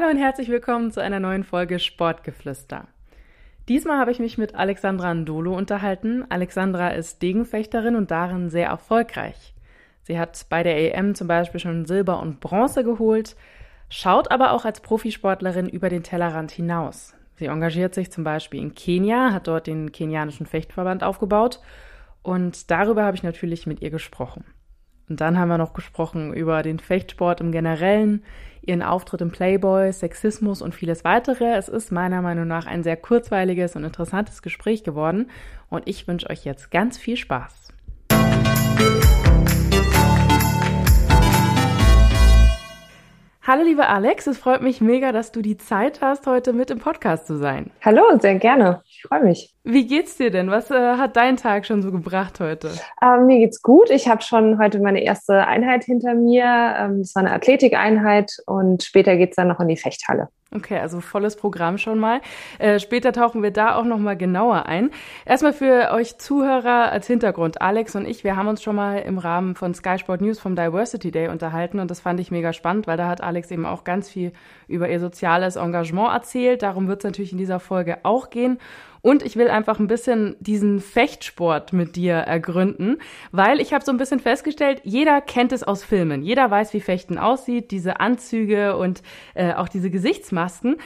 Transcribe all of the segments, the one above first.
Hallo und herzlich willkommen zu einer neuen Folge Sportgeflüster. Diesmal habe ich mich mit Alexandra Ndolo unterhalten. Alexandra ist Degenfechterin und darin sehr erfolgreich. Sie hat bei der EM zum Beispiel schon Silber und Bronze geholt, schaut aber auch als Profisportlerin über den Tellerrand hinaus. Sie engagiert sich zum Beispiel in Kenia, hat dort den kenianischen Fechtverband aufgebaut und darüber habe ich natürlich mit ihr gesprochen. Und dann haben wir noch gesprochen über den Fechtsport im Generellen, ihren Auftritt im Playboy, Sexismus und vieles weitere. Es ist meiner Meinung nach ein sehr kurzweiliges und interessantes Gespräch geworden und ich wünsche euch jetzt ganz viel Spaß. Hallo liebe Alex, es freut mich mega, dass du die Zeit hast, heute mit im Podcast zu sein. Hallo, sehr gerne. Ich freue mich. Wie geht's dir denn? Was äh, hat dein Tag schon so gebracht heute? Ähm, mir geht's gut. Ich habe schon heute meine erste Einheit hinter mir. Ähm, das war eine Athletikeinheit und später geht's dann noch in die Fechthalle. Okay, also volles Programm schon mal. Äh, später tauchen wir da auch noch mal genauer ein. Erstmal für euch Zuhörer als Hintergrund. Alex und ich, wir haben uns schon mal im Rahmen von Sky Sport News vom Diversity Day unterhalten und das fand ich mega spannend, weil da hat Alex eben auch ganz viel über ihr soziales Engagement erzählt. Darum wird es natürlich in dieser Folge auch gehen. Und ich will einfach ein bisschen diesen Fechtsport mit dir ergründen, weil ich habe so ein bisschen festgestellt, jeder kennt es aus Filmen. Jeder weiß, wie Fechten aussieht, diese Anzüge und äh, auch diese Gesichtsmasken.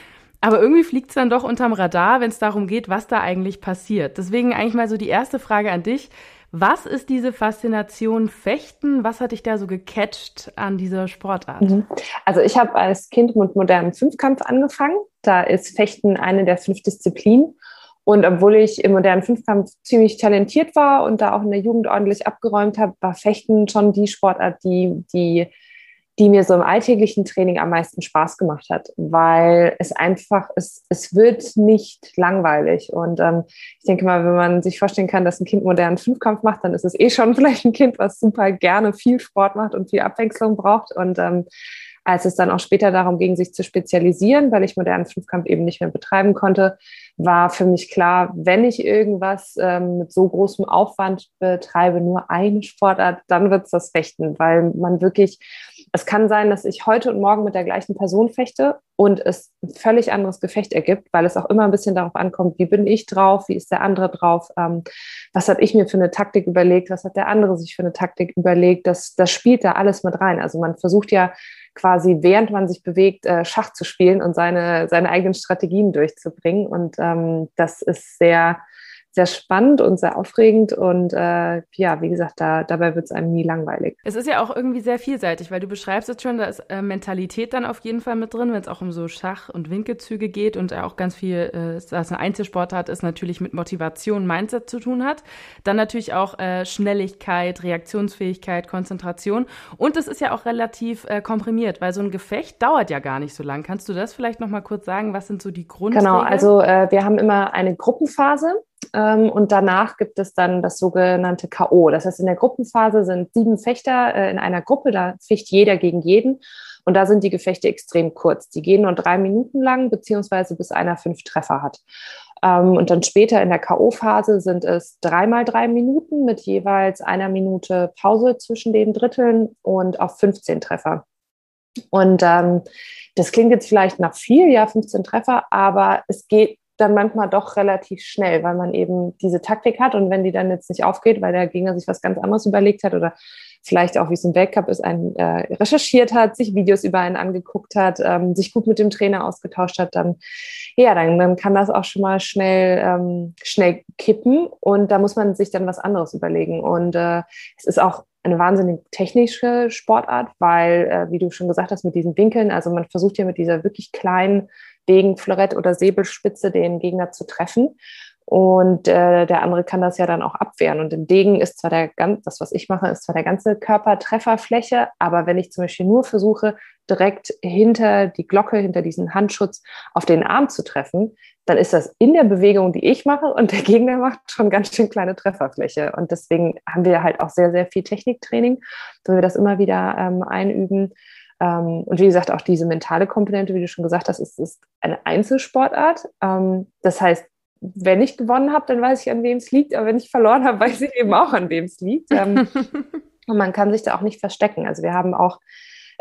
Aber irgendwie fliegt es dann doch unterm Radar, wenn es darum geht, was da eigentlich passiert. Deswegen eigentlich mal so die erste Frage an dich. Was ist diese Faszination Fechten? Was hat dich da so gecatcht an dieser Sportart? Mhm. Also ich habe als Kind mit modernem Fünfkampf angefangen. Da ist Fechten eine der fünf Disziplinen. Und obwohl ich im modernen Fünfkampf ziemlich talentiert war und da auch in der Jugend ordentlich abgeräumt habe, war Fechten schon die Sportart, die, die, die mir so im alltäglichen Training am meisten Spaß gemacht hat, weil es einfach, es, es wird nicht langweilig. Und ähm, ich denke mal, wenn man sich vorstellen kann, dass ein Kind modernen Fünfkampf macht, dann ist es eh schon vielleicht ein Kind, was super gerne viel Sport macht und viel Abwechslung braucht. Und ähm, als es dann auch später darum ging, sich zu spezialisieren, weil ich modernen Fünfkampf eben nicht mehr betreiben konnte, war für mich klar, wenn ich irgendwas ähm, mit so großem Aufwand betreibe, nur eine Sportart, dann wird es das Fechten, weil man wirklich, es kann sein, dass ich heute und morgen mit der gleichen Person fechte und es ein völlig anderes Gefecht ergibt, weil es auch immer ein bisschen darauf ankommt, wie bin ich drauf, wie ist der andere drauf, ähm, was habe ich mir für eine Taktik überlegt, was hat der andere sich für eine Taktik überlegt, das, das spielt da alles mit rein. Also man versucht ja quasi während man sich bewegt, äh, Schach zu spielen und seine, seine eigenen Strategien durchzubringen. Und ähm, das ist sehr, sehr spannend und sehr aufregend und äh, ja, wie gesagt, da, dabei wird es einem nie langweilig. Es ist ja auch irgendwie sehr vielseitig, weil du beschreibst jetzt schon, da ist äh, Mentalität dann auf jeden Fall mit drin, wenn es auch um so Schach- und Winkelzüge geht und auch ganz viel, äh, dass eine Einzelsportart ist, natürlich mit Motivation, Mindset zu tun hat. Dann natürlich auch äh, Schnelligkeit, Reaktionsfähigkeit, Konzentration und es ist ja auch relativ äh, komprimiert, weil so ein Gefecht dauert ja gar nicht so lang. Kannst du das vielleicht nochmal kurz sagen? Was sind so die Grundregeln? Genau, also äh, wir haben immer eine Gruppenphase und danach gibt es dann das sogenannte K.O. Das heißt, in der Gruppenphase sind sieben Fechter äh, in einer Gruppe, da ficht jeder gegen jeden. Und da sind die Gefechte extrem kurz. Die gehen nur drei Minuten lang, beziehungsweise bis einer fünf Treffer hat. Ähm, und dann später in der K.O.-Phase sind es dreimal drei Minuten mit jeweils einer Minute Pause zwischen den Dritteln und auf 15 Treffer. Und ähm, das klingt jetzt vielleicht nach viel, ja, 15 Treffer, aber es geht dann manchmal doch relativ schnell, weil man eben diese Taktik hat. Und wenn die dann jetzt nicht aufgeht, weil der Gegner sich was ganz anderes überlegt hat oder vielleicht auch, wie es im Weltcup ist, einen äh, recherchiert hat, sich Videos über einen angeguckt hat, ähm, sich gut mit dem Trainer ausgetauscht hat, dann ja, dann, dann kann das auch schon mal schnell ähm, schnell kippen. Und da muss man sich dann was anderes überlegen. Und äh, es ist auch eine wahnsinnig technische Sportart, weil, äh, wie du schon gesagt hast, mit diesen Winkeln, also man versucht ja mit dieser wirklich kleinen Degen, Florett oder Säbelspitze den Gegner zu treffen. Und äh, der andere kann das ja dann auch abwehren. Und im Degen ist zwar der ganz, das, was ich mache, ist zwar der ganze Körper Trefferfläche, aber wenn ich zum Beispiel nur versuche, direkt hinter die Glocke, hinter diesen Handschutz auf den Arm zu treffen, dann ist das in der Bewegung, die ich mache und der Gegner macht schon ganz schön kleine Trefferfläche. Und deswegen haben wir halt auch sehr, sehr viel Techniktraining, wo wir das immer wieder ähm, einüben und wie gesagt, auch diese mentale Komponente, wie du schon gesagt hast, ist, ist eine Einzelsportart. Ähm, das heißt, wenn ich gewonnen habe, dann weiß ich, an wem es liegt. Aber wenn ich verloren habe, weiß ich eben auch, an wem es liegt. Ähm, und man kann sich da auch nicht verstecken. Also wir haben auch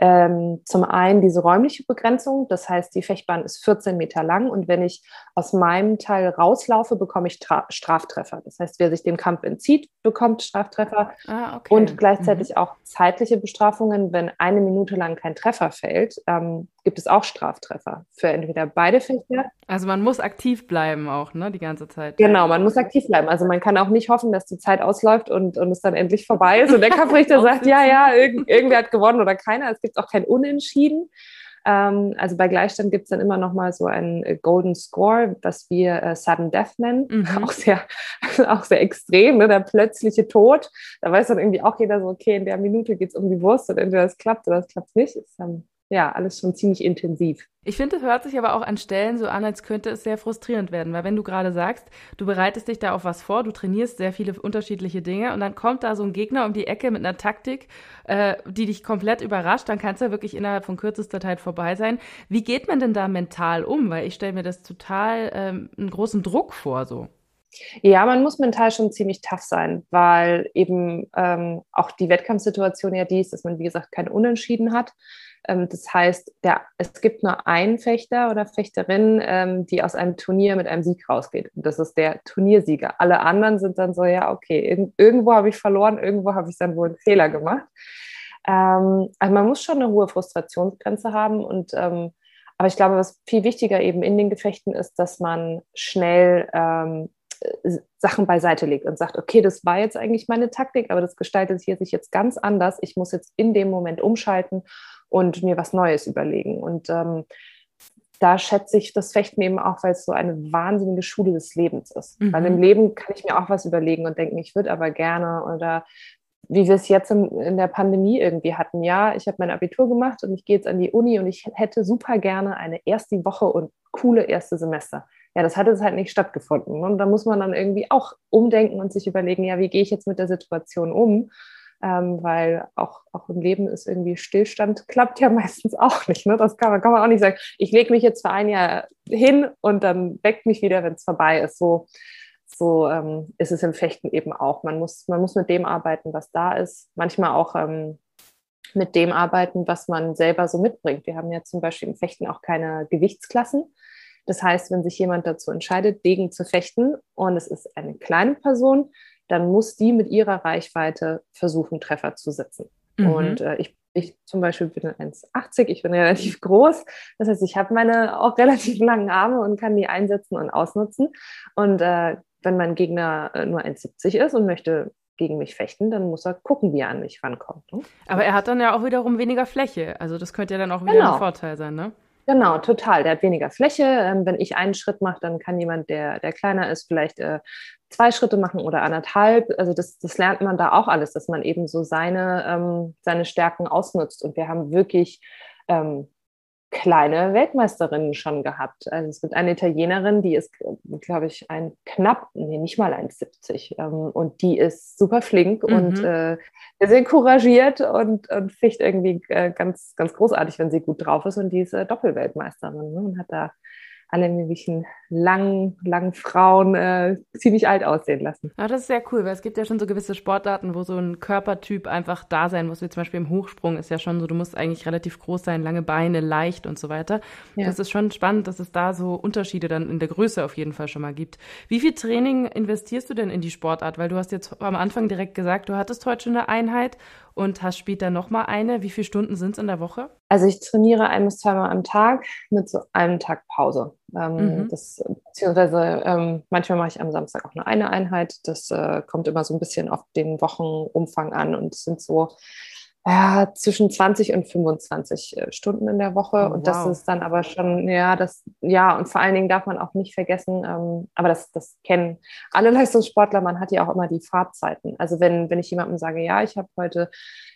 Ähm, zum einen diese räumliche Begrenzung, das heißt, die Fechtbahn ist 14 Meter lang und wenn ich aus meinem Teil rauslaufe, bekomme ich Tra Straftreffer. Das heißt, wer sich dem Kampf entzieht, bekommt Straftreffer ah, okay. und gleichzeitig mhm. auch zeitliche Bestrafungen, wenn eine Minute lang kein Treffer fällt. Ähm, gibt es auch Straftreffer für entweder beide Fechter. Also man muss aktiv bleiben auch, ne, die ganze Zeit. Genau, man muss aktiv bleiben. Also man kann auch nicht hoffen, dass die Zeit ausläuft und, und es dann endlich vorbei ist und der Kampfrichter sagt, ja, ja, irgend, irgendwer hat gewonnen oder keiner. Es gibt auch kein Unentschieden. Ähm, also bei Gleichstand gibt es dann immer noch mal so einen äh, Golden Score, was wir äh, Sudden Death nennen. Mhm. Auch, sehr, auch sehr extrem, ne? der plötzliche Tod. Da weiß dann irgendwie auch jeder so, okay, in der Minute geht es um die Wurst und entweder es klappt oder es klappt nicht. Ist dann ja, alles schon ziemlich intensiv. Ich finde, es hört sich aber auch an Stellen so an, als könnte es sehr frustrierend werden, weil wenn du gerade sagst, du bereitest dich da auf was vor, du trainierst sehr viele unterschiedliche Dinge und dann kommt da so ein Gegner um die Ecke mit einer Taktik, äh, die dich komplett überrascht, dann kann es ja wirklich innerhalb von kürzester Zeit vorbei sein. Wie geht man denn da mental um? Weil ich stelle mir das total ähm, einen großen Druck vor, so. Ja, man muss mental schon ziemlich tough sein, weil eben ähm, auch die Wettkampfsituation ja die ist, dass man, wie gesagt, kein Unentschieden hat. Ähm, das heißt, der, es gibt nur einen Fechter oder Fechterin, ähm, die aus einem Turnier mit einem Sieg rausgeht. Und das ist der Turniersieger. Alle anderen sind dann so, ja, okay, irgendwo habe ich verloren, irgendwo habe ich dann wohl einen Fehler gemacht. Ähm, also man muss schon eine hohe Frustrationsgrenze haben und aber ich glaube, was viel wichtiger eben in den Gefechten ist, dass man schnell ähm, Sachen beiseite legt und sagt, okay, das war jetzt eigentlich meine Taktik, aber das gestaltet sich jetzt ganz anders. Ich muss jetzt in dem Moment umschalten und mir was Neues überlegen. Und ähm, da schätze ich das Fechten eben auch, weil es so eine wahnsinnige Schule des Lebens ist. Mhm. Weil im Leben kann ich mir auch was überlegen und denken, ich würde aber gerne oder wie wir es jetzt in, in der Pandemie irgendwie hatten. Ja, ich habe mein Abitur gemacht und ich gehe jetzt an die Uni und ich hätte super gerne eine erste Woche und coole erste Semester. Ja, das hat jetzt halt nicht stattgefunden. Und da muss man dann irgendwie auch umdenken und sich überlegen, ja, wie gehe ich jetzt mit der Situation um? Ähm, weil auch, auch im Leben ist irgendwie Stillstand, klappt ja meistens auch nicht. Ne? Das kann man, kann man auch nicht sagen. Ich lege mich jetzt für ein Jahr hin und dann weckt mich wieder, wenn es vorbei ist. So, so ähm, ist es im Fechten eben auch. Man muss, man muss mit dem arbeiten, was da ist. Manchmal auch ähm, mit dem arbeiten, was man selber so mitbringt. Wir haben ja zum Beispiel im Fechten auch keine Gewichtsklassen. Das heißt, wenn sich jemand dazu entscheidet, Degen zu fechten und es ist eine kleine Person, dann muss die mit ihrer Reichweite versuchen, Treffer zu setzen. Mhm. Und äh, ich, ich zum Beispiel bin 1,80, ich bin relativ groß. Das heißt, ich habe meine auch relativ langen Arme und kann die einsetzen und ausnutzen. Und äh, wenn mein Gegner äh, nur 1,70 ist und möchte gegen mich fechten, dann muss er gucken, wie er an mich rankommt. Ne? Aber er hat dann ja auch wiederum weniger Fläche. Also das könnte ja dann auch wieder genau. ein Vorteil sein, ne? Genau, total. Der hat weniger Fläche. Ähm, wenn ich einen Schritt mache, dann kann jemand, der, der kleiner ist, vielleicht äh, zwei Schritte machen oder anderthalb. Also das, das lernt man da auch alles, dass man eben so seine, ähm, seine Stärken ausnutzt. Und wir haben wirklich ähm, kleine Weltmeisterinnen schon gehabt. Also es gibt eine Italienerin, die ist, glaube ich, ein knapp, nee, nicht mal 1,70. Ähm, und die ist super flink mhm. und äh, sehr couragiert und, und ficht irgendwie äh, ganz, ganz großartig, wenn sie gut drauf ist. Und die ist äh, Doppelweltmeisterin ne, und hat da alle möglichen langen, langen Frauen äh, ziemlich alt aussehen lassen. Ja, das ist sehr cool, weil es gibt ja schon so gewisse Sportarten, wo so ein Körpertyp einfach da sein muss, wie zum Beispiel im Hochsprung ist ja schon so, du musst eigentlich relativ groß sein, lange Beine, leicht und so weiter. Ja. Das ist schon spannend, dass es da so Unterschiede dann in der Größe auf jeden Fall schon mal gibt. Wie viel Training investierst du denn in die Sportart? Weil du hast jetzt am Anfang direkt gesagt, du hattest heute schon eine Einheit und hast später nochmal eine. Wie viele Stunden sind es in der Woche? Also ich trainiere ein bis zweimal am Tag mit so einem Tag Pause. Ähm, mhm. das, beziehungsweise ähm, manchmal mache ich am Samstag auch nur eine Einheit. Das äh, kommt immer so ein bisschen auf den Wochenumfang an und es sind so ja, zwischen 20 und 25 äh, Stunden in der Woche. Oh, und das ist dann aber schon, ja, das, ja, und vor allen Dingen darf man auch nicht vergessen, ähm, aber das, das kennen alle Leistungssportler, man hat ja auch immer die Fahrtzeiten. Also wenn, wenn ich jemandem sage, ja, ich habe heute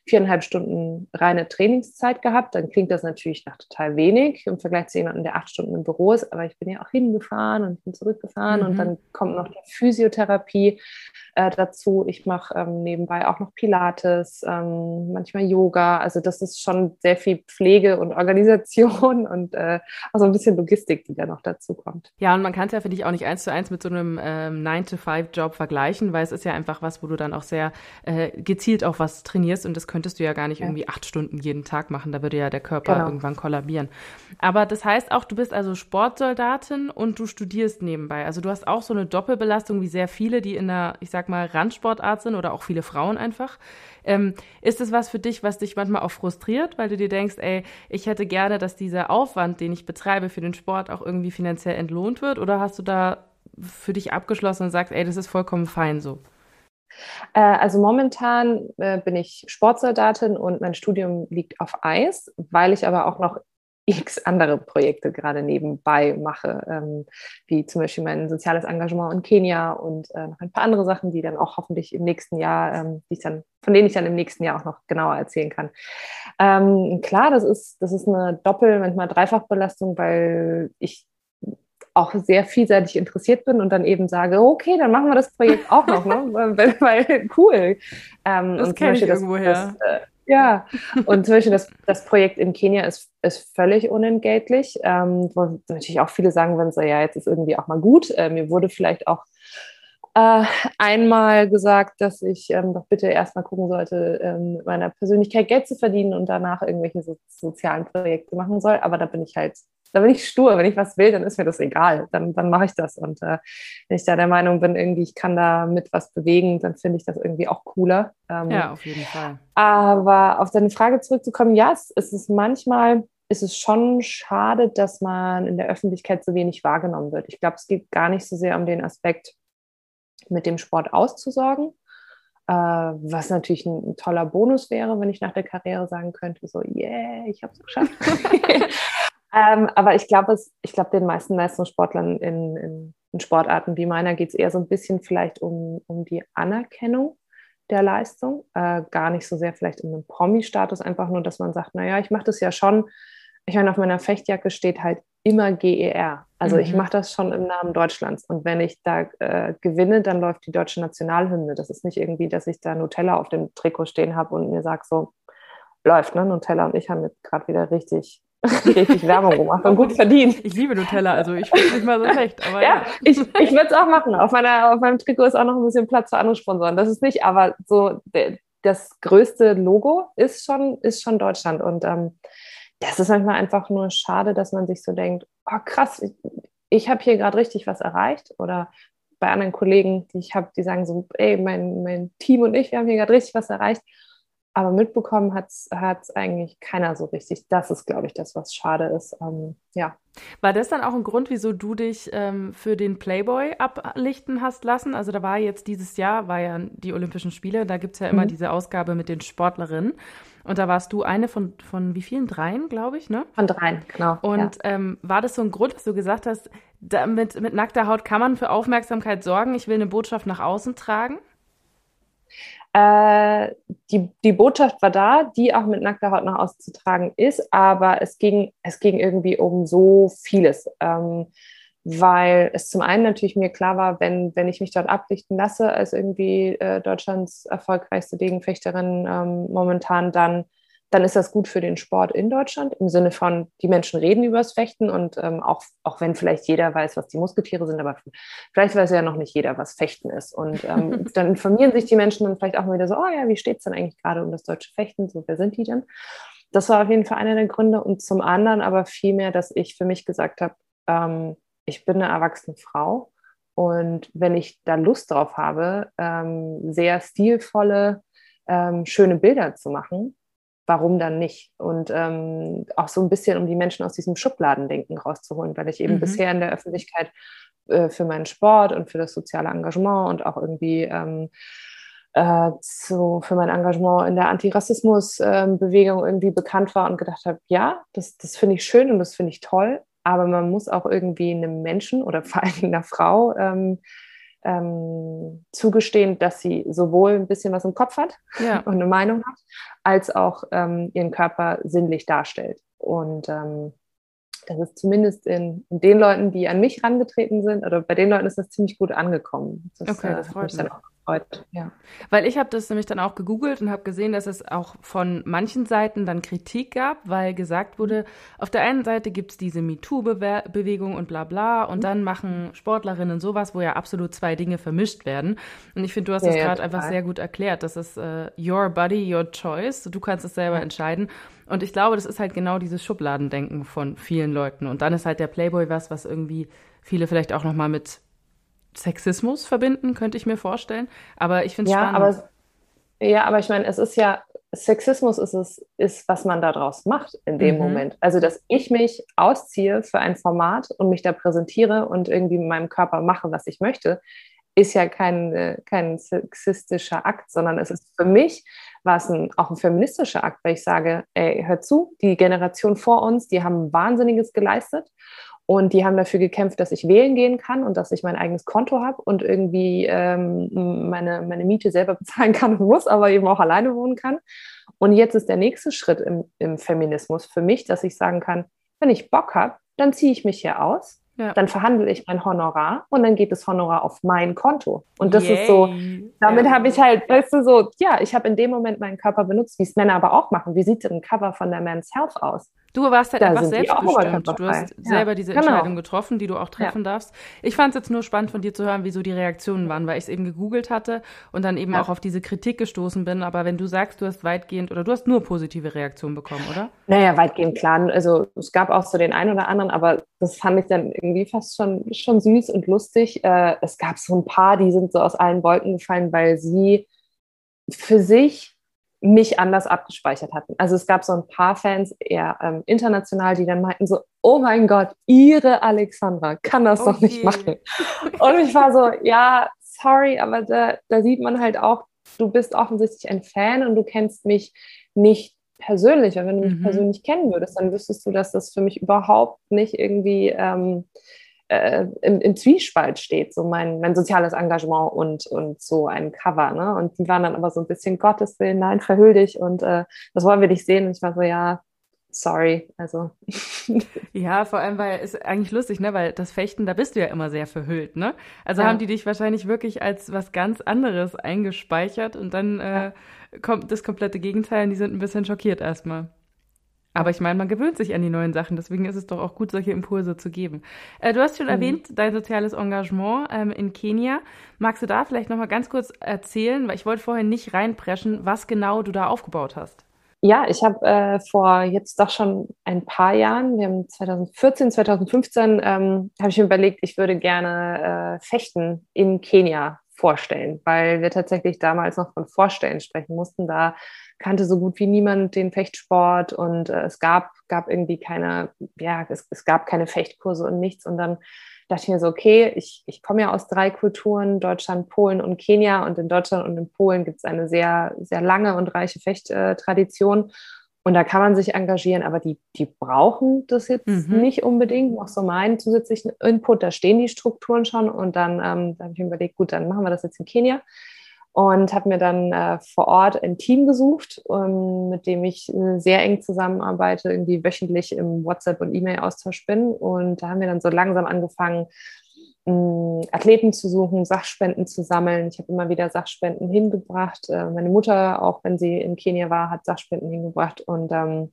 viereinhalb Stunden reine Trainingszeit gehabt, dann klingt das natürlich nach total wenig im Vergleich zu jemandem, der acht Stunden im Büro ist. Aber ich bin ja auch hingefahren und bin zurückgefahren mhm. und dann kommt noch die Physiotherapie äh, dazu. Ich mache ähm, nebenbei auch noch Pilates, ähm, manchmal manchmal Yoga. Also das ist schon sehr viel Pflege und Organisation und äh, also ein bisschen Logistik, die da noch dazu kommt. Ja, und man kann es ja, finde ich, auch nicht eins zu eins mit so einem ähm, 9-to-5-Job vergleichen, weil es ist ja einfach was, wo du dann auch sehr äh, gezielt auch was trainierst und das könntest du ja gar nicht ja. irgendwie acht Stunden jeden Tag machen. Da würde ja der Körper genau. irgendwann kollabieren. Aber das heißt auch, du bist also Sportsoldatin und du studierst nebenbei. Also du hast auch so eine Doppelbelastung wie sehr viele, die in der, ich sag mal, Randsportart sind oder auch viele Frauen einfach. Ähm, ist es was für dich, was dich manchmal auch frustriert, weil du dir denkst, ey, ich hätte gerne, dass dieser Aufwand, den ich betreibe für den Sport, auch irgendwie finanziell entlohnt wird? Oder hast du da für dich abgeschlossen und sagst, ey, das ist vollkommen fein so? Äh, also momentan äh, bin ich Sportsoldatin und mein Studium liegt auf Eis, weil ich aber auch noch x andere Projekte gerade nebenbei mache, ähm, wie zum Beispiel mein soziales Engagement in Kenia und äh, noch ein paar andere Sachen, die dann auch hoffentlich im nächsten Jahr, ähm, die ich dann, von denen ich dann im nächsten Jahr auch noch genauer erzählen kann. Ähm, klar, das ist, das ist eine Doppel-, manchmal Dreifachbelastung, weil ich auch sehr vielseitig interessiert bin und dann eben sage, okay, dann machen wir das Projekt auch noch, ne? weil, weil cool. Ähm, das kenne ich irgendwoher. Das, äh, ja, und zum Beispiel das, das Projekt in Kenia ist, ist völlig unentgeltlich, ähm, wo natürlich auch viele sagen würden, so ja, jetzt ist irgendwie auch mal gut. Äh, mir wurde vielleicht auch äh, einmal gesagt, dass ich ähm, doch bitte erstmal gucken sollte, ähm, meiner Persönlichkeit Geld zu verdienen und danach irgendwelche so, sozialen Projekte machen soll. Aber da bin ich halt da bin ich stur. Wenn ich was will, dann ist mir das egal. Dann, dann mache ich das. Und äh, wenn ich da der Meinung bin, irgendwie, ich kann da mit was bewegen, dann finde ich das irgendwie auch cooler. Ähm, ja, auf jeden Fall. Aber auf deine Frage zurückzukommen, ja, es, es ist manchmal, ist es schon schade, dass man in der Öffentlichkeit so wenig wahrgenommen wird. Ich glaube, es geht gar nicht so sehr um den Aspekt, mit dem Sport auszusorgen, äh, was natürlich ein, ein, toller Bonus wäre, wenn ich nach der Karriere sagen könnte, so, yeah, ich habe es geschafft. Ähm, aber ich glaube, ich glaube, den meisten Leistungssportlern in, in, in Sportarten wie meiner geht es eher so ein bisschen vielleicht um, um die Anerkennung der Leistung, äh, gar nicht so sehr vielleicht um den Promi-Status, einfach nur, dass man sagt, naja, ich mache das ja schon. Ich meine, auf meiner Fechtjacke steht halt immer GER. Also mhm. ich mache das schon im Namen Deutschlands. Und wenn ich da äh, gewinne, dann läuft die deutsche Nationalhymne. Das ist nicht irgendwie, dass ich da Nutella auf dem Trikot stehen habe und mir sage so, läuft, ne? Nutella und ich haben jetzt gerade wieder richtig richtig Werbung gemacht und gut verdient. Ich liebe Nutella, also ich finde es nicht mal so schlecht. Aber ja, ja. ich, ich würde es auch machen. Auf, meiner, auf meinem Trikot ist auch noch ein bisschen Platz für andere Sponsoren. Das ist nicht, aber so das größte Logo ist schon, ist schon Deutschland. Und ähm, das ist manchmal einfach nur schade, dass man sich so denkt, oh krass, ich, ich habe hier gerade richtig was erreicht. Oder bei anderen Kollegen, die ich habe, die sagen so, ey, mein, mein Team und ich, wir haben hier gerade richtig was erreicht. Aber mitbekommen hat es eigentlich keiner so richtig. Das ist, glaube ich, das, was schade ist. Ähm, ja. War das dann auch ein Grund, wieso du dich ähm, für den Playboy ablichten hast lassen? Also da war jetzt dieses Jahr, war ja die Olympischen Spiele, da gibt es ja immer mhm. diese Ausgabe mit den Sportlerinnen. Und da warst du eine von, von wie vielen? Dreien, glaube ich, ne? Von dreien, genau. Und ja. ähm, war das so ein Grund, dass du gesagt hast, da, mit, mit nackter Haut kann man für Aufmerksamkeit sorgen, ich will eine Botschaft nach außen tragen? Äh, die, die Botschaft war da, die auch mit nackter Haut nach außen zu tragen ist, aber es ging, es ging irgendwie um so vieles. Ähm, weil es zum einen natürlich mir klar war, wenn, wenn ich mich dort ablichten lasse als irgendwie äh, Deutschlands erfolgreichste Degenfechterin ähm, momentan, dann dann ist das gut für den Sport in Deutschland im Sinne von, die Menschen reden über das Fechten und ähm, auch, auch wenn vielleicht jeder weiß, was die Musketiere sind, aber vielleicht weiß ja noch nicht jeder, was Fechten ist. Und ähm, dann informieren sich die Menschen dann vielleicht auch mal wieder so, oh ja, wie steht es denn eigentlich gerade um das deutsche Fechten? So, wer sind die denn? Das war auf jeden Fall einer der Gründe. Und zum anderen aber vielmehr, dass ich für mich gesagt habe, ähm, ich bin eine erwachsene Frau. Und wenn ich da Lust drauf habe, ähm, sehr stilvolle, ähm, schöne Bilder zu machen, warum dann nicht? Und ähm, auch so ein bisschen, um die Menschen aus diesem Schubladendenken rauszuholen, weil ich eben mhm. bisher in der Öffentlichkeit äh, für meinen Sport und für das soziale Engagement und auch irgendwie ähm, äh, so für mein Engagement in der Antirassismus-Bewegung ähm, irgendwie bekannt war und gedacht habe, ja, das, das finde ich schön und das finde ich toll, aber man muss auch irgendwie einem Menschen oder vor allem einer Frau ähm, ähm, zugestehen, dass sie sowohl ein bisschen was im Kopf hat ja. und eine Meinung hat, als auch ähm, ihren Körper sinnlich darstellt. Und ähm, das ist zumindest in, in, den Leuten, die an mich rangetreten sind, oder bei den Leuten ist das ziemlich gut angekommen. Das, okay, äh, das freut mich. Dann auch, gefreut. Ja. Weil ich habe das nämlich dann auch gegoogelt und habe gesehen, dass es auch von manchen Seiten dann Kritik gab, weil gesagt wurde, auf der einen Seite gibt es diese MeToo-Bewegung und bla bla und dann machen Sportlerinnen sowas, wo ja absolut zwei Dinge vermischt werden. Und ich finde, du hast ja, das gerade ja, einfach sehr gut erklärt. Das ist äh, your body, your choice. Du kannst es selber entscheiden. Und ich glaube, das ist halt genau dieses Schubladendenken von vielen Leuten. Und dann ist halt der Playboy was, was irgendwie viele vielleicht auch nochmal mit Sexismus verbinden, könnte ich mir vorstellen. Aber ich finde es ja, spannend. Aber, ja, aber ich meine, es ist ja, Sexismus ist es, ist, was man daraus macht in dem mhm. Moment. Also, dass ich mich ausziehe für ein Format und mich da präsentiere und irgendwie mit meinem Körper mache, was ich möchte, ist ja kein, kein sexistischer Akt, sondern es ist für mich war es ein, auch ein feministischer Akt, weil ich sage, ey, hör zu, die Generation vor uns, die haben Wahnsinniges geleistet und die haben dafür gekämpft, dass ich wählen gehen kann und dass ich mein eigenes Konto habe und irgendwie ähm, meine, meine Miete selber bezahlen kann und muss, aber eben auch alleine wohnen kann. Und jetzt ist der nächste Schritt im, im Feminismus für mich, dass ich sagen kann, wenn ich Bock habe, dann ziehe ich mich hier aus, ja. dann verhandle ich mein Honorar und dann geht das Honorar auf mein Konto. Und das Yay. ist so, damit ja. habe ich halt, weißt du, so, ja, ich habe in dem Moment meinen Körper benutzt, wie es Männer aber auch machen. Wie sieht denn ein Cover von der Men's Health aus? Du warst halt da einfach selbstbestimmt. Du hast ja. selber diese genau. Entscheidung getroffen, die du auch treffen ja. darfst. Ich fand es jetzt nur spannend von dir zu hören, wieso die Reaktionen waren, weil ich es eben gegoogelt hatte und dann eben ja. auch auf diese Kritik gestoßen bin. Aber wenn du sagst, du hast weitgehend oder du hast nur positive Reaktionen bekommen, oder? Naja, weitgehend klar. Also es gab auch so den einen oder anderen, aber das fand ich dann irgendwie fast schon, schon süß und lustig. Äh, es gab so ein paar, die sind so aus allen Wolken gefallen, weil sie für sich mich anders abgespeichert hatten. Also es gab so ein paar Fans, eher ähm, international, die dann meinten so, oh mein Gott, ihre Alexandra kann das okay. doch nicht machen. Und ich war so, ja, sorry, aber da, da sieht man halt auch, du bist offensichtlich ein Fan und du kennst mich nicht persönlich. Und wenn du mich mhm. persönlich kennen würdest, dann wüsstest du, dass das für mich überhaupt nicht irgendwie ähm, äh, im, im, Zwiespalt steht, so mein, mein soziales Engagement und, und so ein Cover. Ne? Und die waren dann aber so ein bisschen, Gottes Willen, nein, verhüll dich und äh, das wollen wir nicht sehen. Und ich war so, ja, sorry, also. Ja, vor allem, weil es eigentlich lustig, ne, weil das Fechten, da bist du ja immer sehr verhüllt, ne? Also ja. haben die dich wahrscheinlich wirklich als was ganz anderes eingespeichert und dann äh, kommt das komplette Gegenteil und die sind ein bisschen schockiert erstmal. Aber ich meine, man gewöhnt sich an die neuen Sachen, deswegen ist es doch auch gut, solche Impulse zu geben. Äh, du hast schon mhm. erwähnt, dein soziales Engagement ähm, in Kenia. Magst du da vielleicht nochmal ganz kurz erzählen, weil ich wollte vorhin nicht reinpreschen, was genau du da aufgebaut hast? Ja, ich habe äh, vor jetzt doch schon ein paar Jahren, wir haben 2014, 2015, ähm, habe ich mir überlegt, ich würde gerne äh, Fechten in Kenia vorstellen, weil wir tatsächlich damals noch von Vorstellen sprechen mussten. Da kannte so gut wie niemand den Fechtsport und äh, es gab, gab irgendwie keine, ja, es, es gab keine Fechtkurse und nichts. Und dann dachte ich mir so, okay, ich, ich komme ja aus drei Kulturen, Deutschland, Polen und Kenia. Und in Deutschland und in Polen gibt es eine sehr, sehr lange und reiche Fechttradition. Und da kann man sich engagieren, aber die, die brauchen das jetzt mhm. nicht unbedingt. Noch so meinen zusätzlichen Input, da stehen die Strukturen schon. Und dann ähm, habe ich mir überlegt, gut, dann machen wir das jetzt in Kenia und habe mir dann äh, vor Ort ein Team gesucht, um, ähm, mit dem ich äh, sehr eng zusammenarbeite, irgendwie wöchentlich im WhatsApp- und E-Mail-Austausch bin. Und da haben wir dann so langsam angefangen, mh, Athleten zu suchen, Sachspenden zu sammeln. Ich habe immer wieder Sachspenden hingebracht. Äh, meine Mutter, auch wenn sie in Kenia war, hat Sachspenden hingebracht. Und ähm,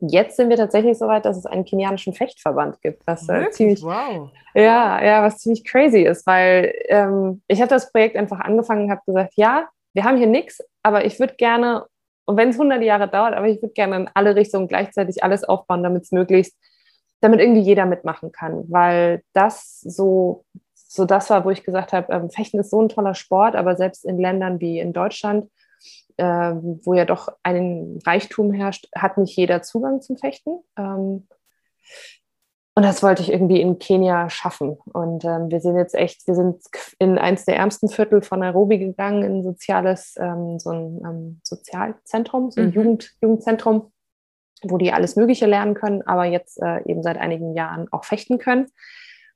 jetzt sind wir tatsächlich so weit, dass es einen kenianischen Fechtverband gibt, was äh, ziemlich, wow. ja, ja, was ziemlich crazy ist, weil ähm, ich habe das Projekt einfach angefangen und habe gesagt, ja, wir haben hier nichts, aber ich würde gerne, und wenn es 100 Jahre dauert, aber ich würde gerne in alle Richtungen gleichzeitig alles aufbauen, damit es möglichst, damit irgendwie jeder mitmachen kann, weil das so, so das war, wo ich gesagt habe, ähm, Fechten ist so ein toller Sport, aber selbst in Ländern wie in Deutschland äh, wo ja doch ein Reichtum herrscht, hat nicht jeder Zugang zum Fechten. Ähm, und das wollte ich irgendwie in Kenia schaffen. Und ähm, wir sind jetzt echt, wir sind in eins der ärmsten Viertel von Nairobi gegangen, in ein soziales, ähm, so ein ähm, Sozialzentrum, so ein mhm. Jugend, Jugendzentrum, wo die alles Mögliche lernen können, aber jetzt äh, eben seit einigen Jahren auch fechten können.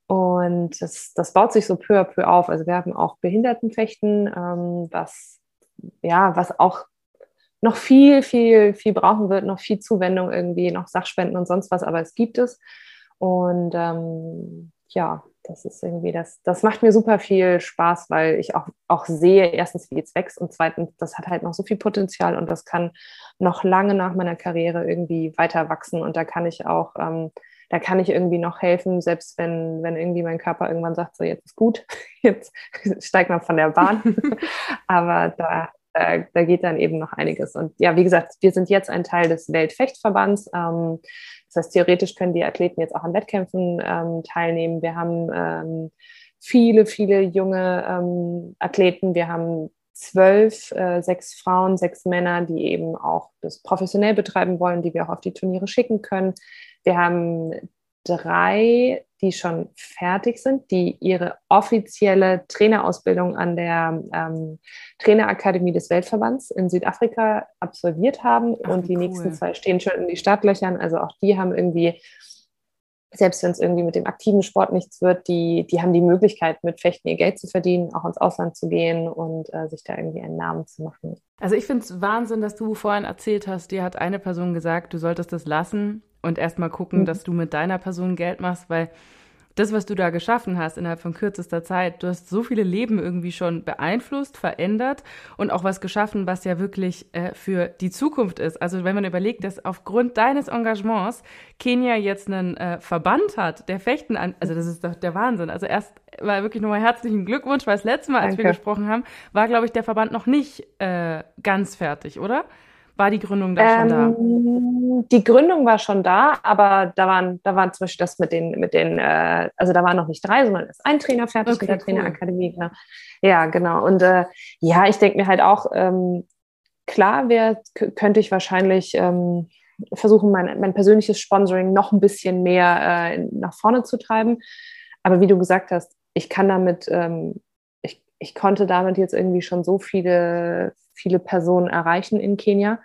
Und das, das baut sich so peu à peu auf. Also wir haben auch Behindertenfechten, ähm, was ja, was auch noch viel, viel, viel brauchen wird, noch viel Zuwendung irgendwie, noch Sachspenden und sonst was, aber es gibt es. Und ähm, ja, das ist irgendwie das, das macht mir super viel Spaß, weil ich auch, auch sehe, erstens, wie es wächst und zweitens, das hat halt noch so viel Potenzial und das kann noch lange nach meiner Karriere irgendwie weiter wachsen und da kann ich auch, ähm, da kann ich irgendwie noch helfen, selbst wenn, wenn irgendwie mein Körper irgendwann sagt, so jetzt ist gut, jetzt steigt man von der Bahn. Aber da, da, da, geht dann eben noch einiges. Und ja, wie gesagt, wir sind jetzt ein Teil des Weltfechtverbands. Ähm, das heißt, theoretisch können die Athleten jetzt auch an Wettkämpfen ähm, teilnehmen. Wir haben ähm, viele, viele junge ähm, Athleten. Wir haben zwölf, äh, sechs Frauen, sechs Männer, die eben auch das professionell betreiben wollen, die wir auch auf die Turniere schicken können. Wir haben drei, die schon fertig sind, die ihre offizielle Trainerausbildung an der ähm, Trainerakademie des Weltverbands in Südafrika absolviert haben. Ach, und die cool. nächsten zwei stehen schon in die Startlöchern. Also auch die haben irgendwie, selbst wenn es irgendwie mit dem aktiven Sport nichts wird, die, die haben die Möglichkeit, mit Fechten ihr Geld zu verdienen, auch ins Ausland zu gehen und äh, sich da irgendwie einen Namen zu machen. Also ich finde es Wahnsinn, dass du vorhin erzählt hast, dir hat eine Person gesagt, du solltest das lassen und erstmal gucken, mhm. dass du mit deiner Person Geld machst, weil das, was du da geschaffen hast innerhalb von kürzester Zeit, du hast so viele Leben irgendwie schon beeinflusst, verändert und auch was geschaffen, was ja wirklich äh, für die Zukunft ist. Also wenn man überlegt, dass aufgrund deines Engagements Kenia jetzt einen äh, Verband hat, der Fechten an, also das ist doch der Wahnsinn. Also erst mal wirklich nochmal herzlichen Glückwunsch, weil das letzte Mal, als Danke. wir gesprochen haben, war, glaube ich, der Verband noch nicht äh, ganz fertig, oder? War die Gründung da ähm, schon da? Ähm, die Gründung war schon da, aber da waren, da waren zum Beispiel das mit den, mit den, äh, also da waren noch nicht drei, sondern ist ein Trainer fertig okay, mit der Trainerakademie. Genau. Ja, genau. Und äh, ja, ich denke mir halt auch, ähm, klar wäre, könnte ich wahrscheinlich ähm, versuchen, mein, mein persönliches Sponsoring noch ein bisschen mehr äh, nach vorne zu treiben. Aber wie du gesagt hast, ich kann damit, ähm, ich, ich konnte damit jetzt irgendwie schon so viele, viele Personen erreichen in Kenia.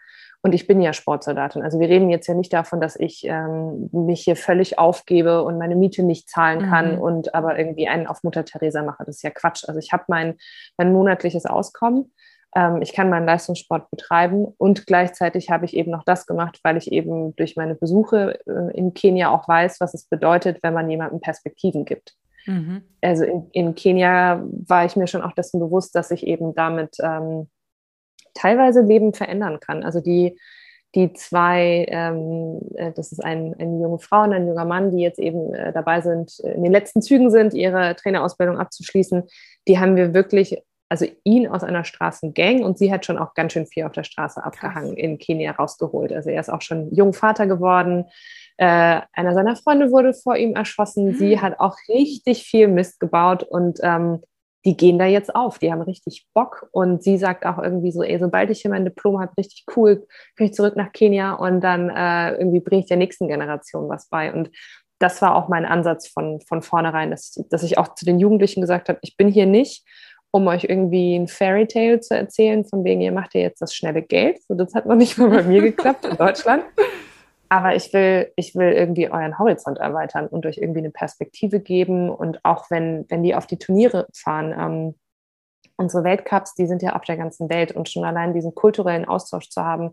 Und ich bin ja Sportsoldatin. Also wir reden jetzt ja nicht davon, dass ich ähm, mich hier völlig aufgebe und meine Miete nicht zahlen kann mhm. und aber irgendwie einen auf Mutter Teresa mache. Das ist ja Quatsch. Also ich habe mein, mein monatliches Auskommen. Ähm, ich kann meinen Leistungssport betreiben und gleichzeitig habe ich eben noch das gemacht, weil ich eben durch meine Besuche äh, in Kenia auch weiß, was es bedeutet, wenn man jemandem Perspektiven gibt. Mhm. Also in, in, Kenia war ich mir schon auch dessen bewusst, dass ich eben damit ähm, teilweise Leben verändern kann. Also die, die zwei, ähm, äh, das ist ein, eine junge Frau und ein junger Mann, die jetzt eben äh, dabei sind, in den letzten Zügen sind, ihre Trainerausbildung abzuschließen, die haben wir wirklich, also ihn aus einer Straßengang und sie hat schon auch ganz schön viel auf der Straße abgehangen, in Kenia rausgeholt. Also er ist auch schon jung Vater geworden. Äh, einer seiner Freunde wurde vor ihm erschossen. Mhm. Sie hat auch richtig viel Mist gebaut und ähm, die gehen da jetzt auf, die haben richtig Bock. Und sie sagt auch irgendwie so, ey, sobald ich hier mein Diplom habe, richtig cool, kann ich zurück nach Kenia und dann äh, irgendwie bringe ich der nächsten Generation was bei. Und das war auch mein Ansatz von, von vornherein, dass, dass ich auch zu den Jugendlichen gesagt habe, ich bin hier nicht, um euch irgendwie ein Fairy Tale zu erzählen, von wegen, ihr macht ja jetzt das schnelle Geld. So, das hat noch nicht mal bei mir geklappt in Deutschland. Aber ich will, ich will irgendwie euren Horizont erweitern und euch irgendwie eine Perspektive geben. Und auch wenn, wenn die auf die Turniere fahren, ähm, unsere Weltcups, die sind ja auf der ganzen Welt und schon allein diesen kulturellen Austausch zu haben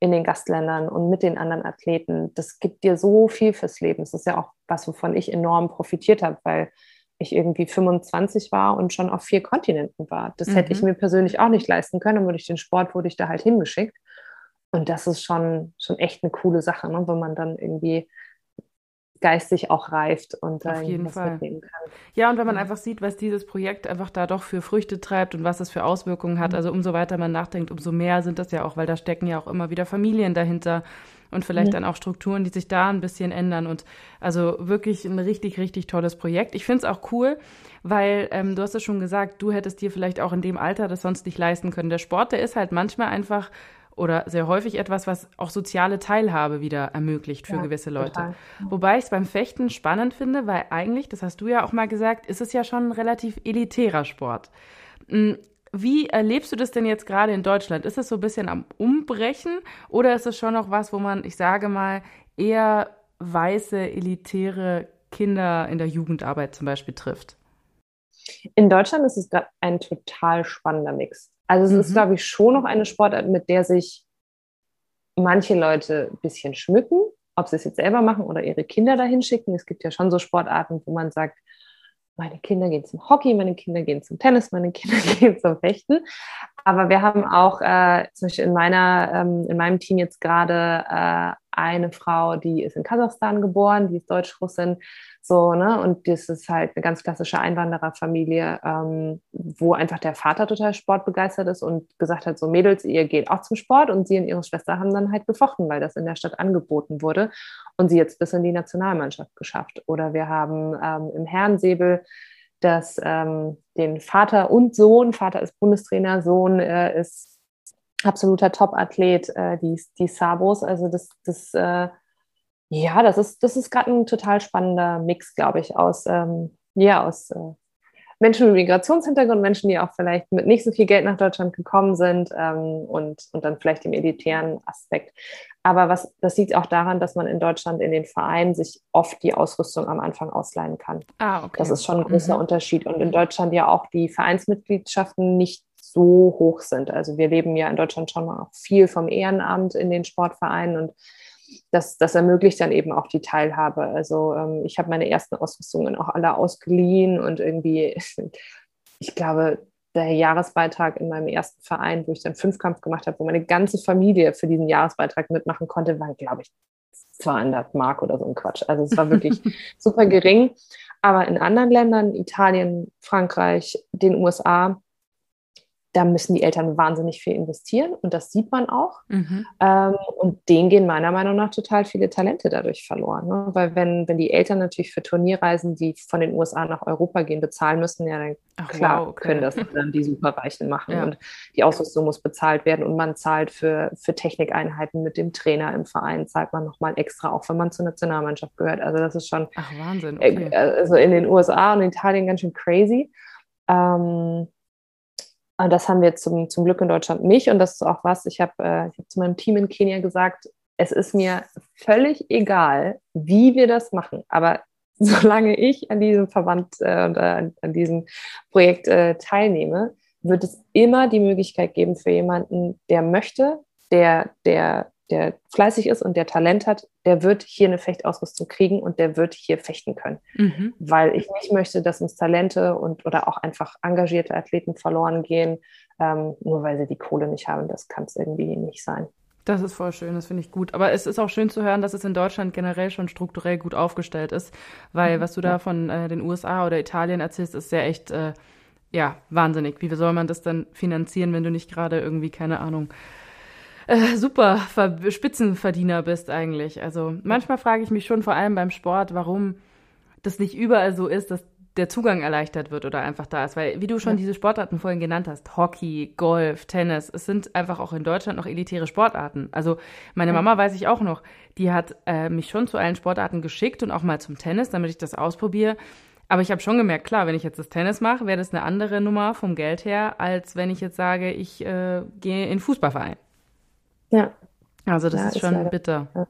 in den Gastländern und mit den anderen Athleten, das gibt dir so viel fürs Leben. Das ist ja auch was, wovon ich enorm profitiert habe, weil ich irgendwie 25 war und schon auf vier Kontinenten war. Das mhm. hätte ich mhm. mir persönlich auch nicht leisten können, und durch den Sport wurde ich da halt hingeschickt. Und das ist schon, schon echt eine coole Sache, ne? wenn man dann irgendwie geistig auch reift und Auf jeden Fall. mitnehmen kann. Ja, und wenn man einfach sieht, was dieses Projekt einfach da doch für Früchte treibt und was es für Auswirkungen hat, mhm. also umso weiter man nachdenkt, umso mehr sind das ja auch, weil da stecken ja auch immer wieder Familien dahinter und vielleicht mhm. dann auch Strukturen, die sich da ein bisschen ändern und also wirklich ein richtig, richtig tolles Projekt. Ich finde es auch cool, weil ähm, du hast es schon gesagt, du hättest dir vielleicht auch in dem Alter das sonst nicht leisten können. Der Sport, der ist halt manchmal einfach oder sehr häufig etwas, was auch soziale Teilhabe wieder ermöglicht für ja, gewisse Leute. Total. Wobei ich es beim Fechten spannend finde, weil eigentlich, das hast du ja auch mal gesagt, ist es ja schon ein relativ elitärer Sport. Hm, wie erlebst du das denn jetzt gerade in Deutschland? Ist es so ein bisschen am Umbrechen oder ist es schon noch was, wo man, ich sage mal, eher weiße, elitäre Kinder in der Jugendarbeit zum Beispiel trifft? In Deutschland ist es gerade ein total spannender Mix. Also es mhm. ist, glaube ich, schon noch eine Sportart, mit der sich manche Leute ein bisschen schmücken, ob sie es jetzt selber machen oder ihre Kinder dahin schicken. Es gibt ja schon so Sportarten, wo man sagt, meine Kinder gehen zum Hockey, meine Kinder gehen zum Tennis, meine Kinder gehen zum Fechten. Aber wir haben auch äh, zum Beispiel in, meiner, ähm, in meinem Team jetzt gerade äh, eine Frau, die ist in Kasachstan geboren, die ist Deutsch-Russin, so, ne? Und das ist halt eine ganz klassische Einwandererfamilie, ähm, wo einfach der Vater total sportbegeistert ist und gesagt hat: so Mädels, ihr geht auch zum Sport. Und sie und ihre Schwester haben dann halt gefochten, weil das in der Stadt angeboten wurde und sie jetzt bis in die Nationalmannschaft geschafft. Oder wir haben ähm, im Herrensäbel das, ähm, den Vater und Sohn, Vater ist Bundestrainer, Sohn äh, ist absoluter Top-Athlet, äh, die, die Sabos. Also das, das äh, ja, das ist, das ist gerade ein total spannender Mix, glaube ich, aus, ähm, ja, aus äh, Menschen mit Migrationshintergrund, Menschen, die auch vielleicht mit nicht so viel Geld nach Deutschland gekommen sind ähm, und, und dann vielleicht im elitären Aspekt. Aber was, das liegt auch daran, dass man in Deutschland in den Vereinen sich oft die Ausrüstung am Anfang ausleihen kann. Ah, okay. Das ist schon ein großer mhm. Unterschied. Und in Deutschland ja auch die Vereinsmitgliedschaften nicht so hoch sind. Also wir leben ja in Deutschland schon auch viel vom Ehrenamt in den Sportvereinen und das, das ermöglicht dann eben auch die Teilhabe. Also ähm, ich habe meine ersten Ausrüstungen auch alle ausgeliehen und irgendwie, ich glaube, der Jahresbeitrag in meinem ersten Verein, wo ich dann Fünfkampf gemacht habe, wo meine ganze Familie für diesen Jahresbeitrag mitmachen konnte, waren, glaube ich, 200 Mark oder so ein Quatsch. Also es war wirklich super gering. Aber in anderen Ländern, Italien, Frankreich, den USA, da müssen die Eltern wahnsinnig viel investieren und das sieht man auch. Mhm. Ähm, und denen gehen meiner Meinung nach total viele Talente dadurch verloren. Ne? Weil wenn, wenn die Eltern natürlich für Turnierreisen, die von den USA nach Europa gehen, bezahlen müssen, ja, dann Ach, klar wow, okay. können das dann die Superreichen machen. Ja. Und die Ausrüstung muss bezahlt werden und man zahlt für, für Technikeinheiten mit dem Trainer im Verein, zahlt man nochmal extra, auch wenn man zur Nationalmannschaft gehört. Also das ist schon Ach, Wahnsinn, okay. äh, also in den USA und in Italien ganz schön crazy. Ähm, und das haben wir zum, zum Glück in Deutschland nicht. Und das ist auch was, ich habe äh, hab zu meinem Team in Kenia gesagt, es ist mir völlig egal, wie wir das machen. Aber solange ich an diesem Verband äh, und äh, an diesem Projekt äh, teilnehme, wird es immer die Möglichkeit geben für jemanden, der möchte, der, der der fleißig ist und der Talent hat, der wird hier eine Fechtausrüstung kriegen und der wird hier fechten können. Mhm. Weil ich nicht möchte, dass uns Talente und oder auch einfach engagierte Athleten verloren gehen, ähm, nur weil sie die Kohle nicht haben. Das kann es irgendwie nicht sein. Das ist voll schön, das finde ich gut. Aber es ist auch schön zu hören, dass es in Deutschland generell schon strukturell gut aufgestellt ist, weil mhm. was du da von äh, den USA oder Italien erzählst, ist sehr echt, äh, ja, wahnsinnig. Wie soll man das dann finanzieren, wenn du nicht gerade irgendwie, keine Ahnung, äh, super Ver Spitzenverdiener bist eigentlich. Also manchmal frage ich mich schon vor allem beim Sport, warum das nicht überall so ist, dass der Zugang erleichtert wird oder einfach da ist. Weil, wie du schon ja. diese Sportarten vorhin genannt hast, Hockey, Golf, Tennis, es sind einfach auch in Deutschland noch elitäre Sportarten. Also meine Mama weiß ich auch noch, die hat äh, mich schon zu allen Sportarten geschickt und auch mal zum Tennis, damit ich das ausprobiere. Aber ich habe schon gemerkt, klar, wenn ich jetzt das Tennis mache, wäre das eine andere Nummer vom Geld her, als wenn ich jetzt sage, ich äh, gehe in Fußballverein. Ja. Also das ja, ist schon ist bitter. Ja.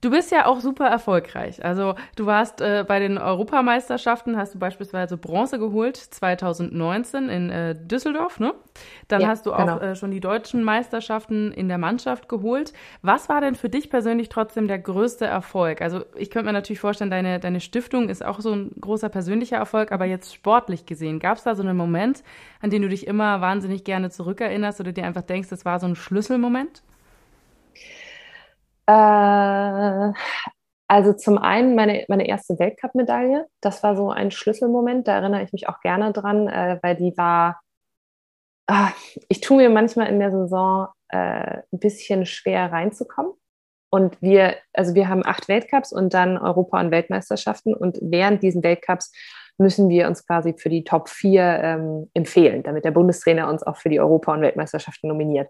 Du bist ja auch super erfolgreich. Also du warst äh, bei den Europameisterschaften, hast du beispielsweise Bronze geholt, 2019 in äh, Düsseldorf, ne? Dann ja, hast du auch genau. äh, schon die deutschen Meisterschaften in der Mannschaft geholt. Was war denn für dich persönlich trotzdem der größte Erfolg? Also ich könnte mir natürlich vorstellen, deine, deine Stiftung ist auch so ein großer persönlicher Erfolg, aber jetzt sportlich gesehen, gab es da so einen Moment, an den du dich immer wahnsinnig gerne zurückerinnerst oder dir einfach denkst, das war so ein Schlüsselmoment? Äh, also zum einen meine, meine erste Weltcup-Medaille. Das war so ein Schlüsselmoment. Da erinnere ich mich auch gerne dran, äh, weil die war. Ah, ich tue mir manchmal in der Saison äh, ein bisschen schwer reinzukommen. Und wir, also wir haben acht Weltcups und dann Europa- und Weltmeisterschaften. Und während diesen Weltcups müssen wir uns quasi für die Top 4 ähm, empfehlen, damit der Bundestrainer uns auch für die Europa- und Weltmeisterschaften nominiert.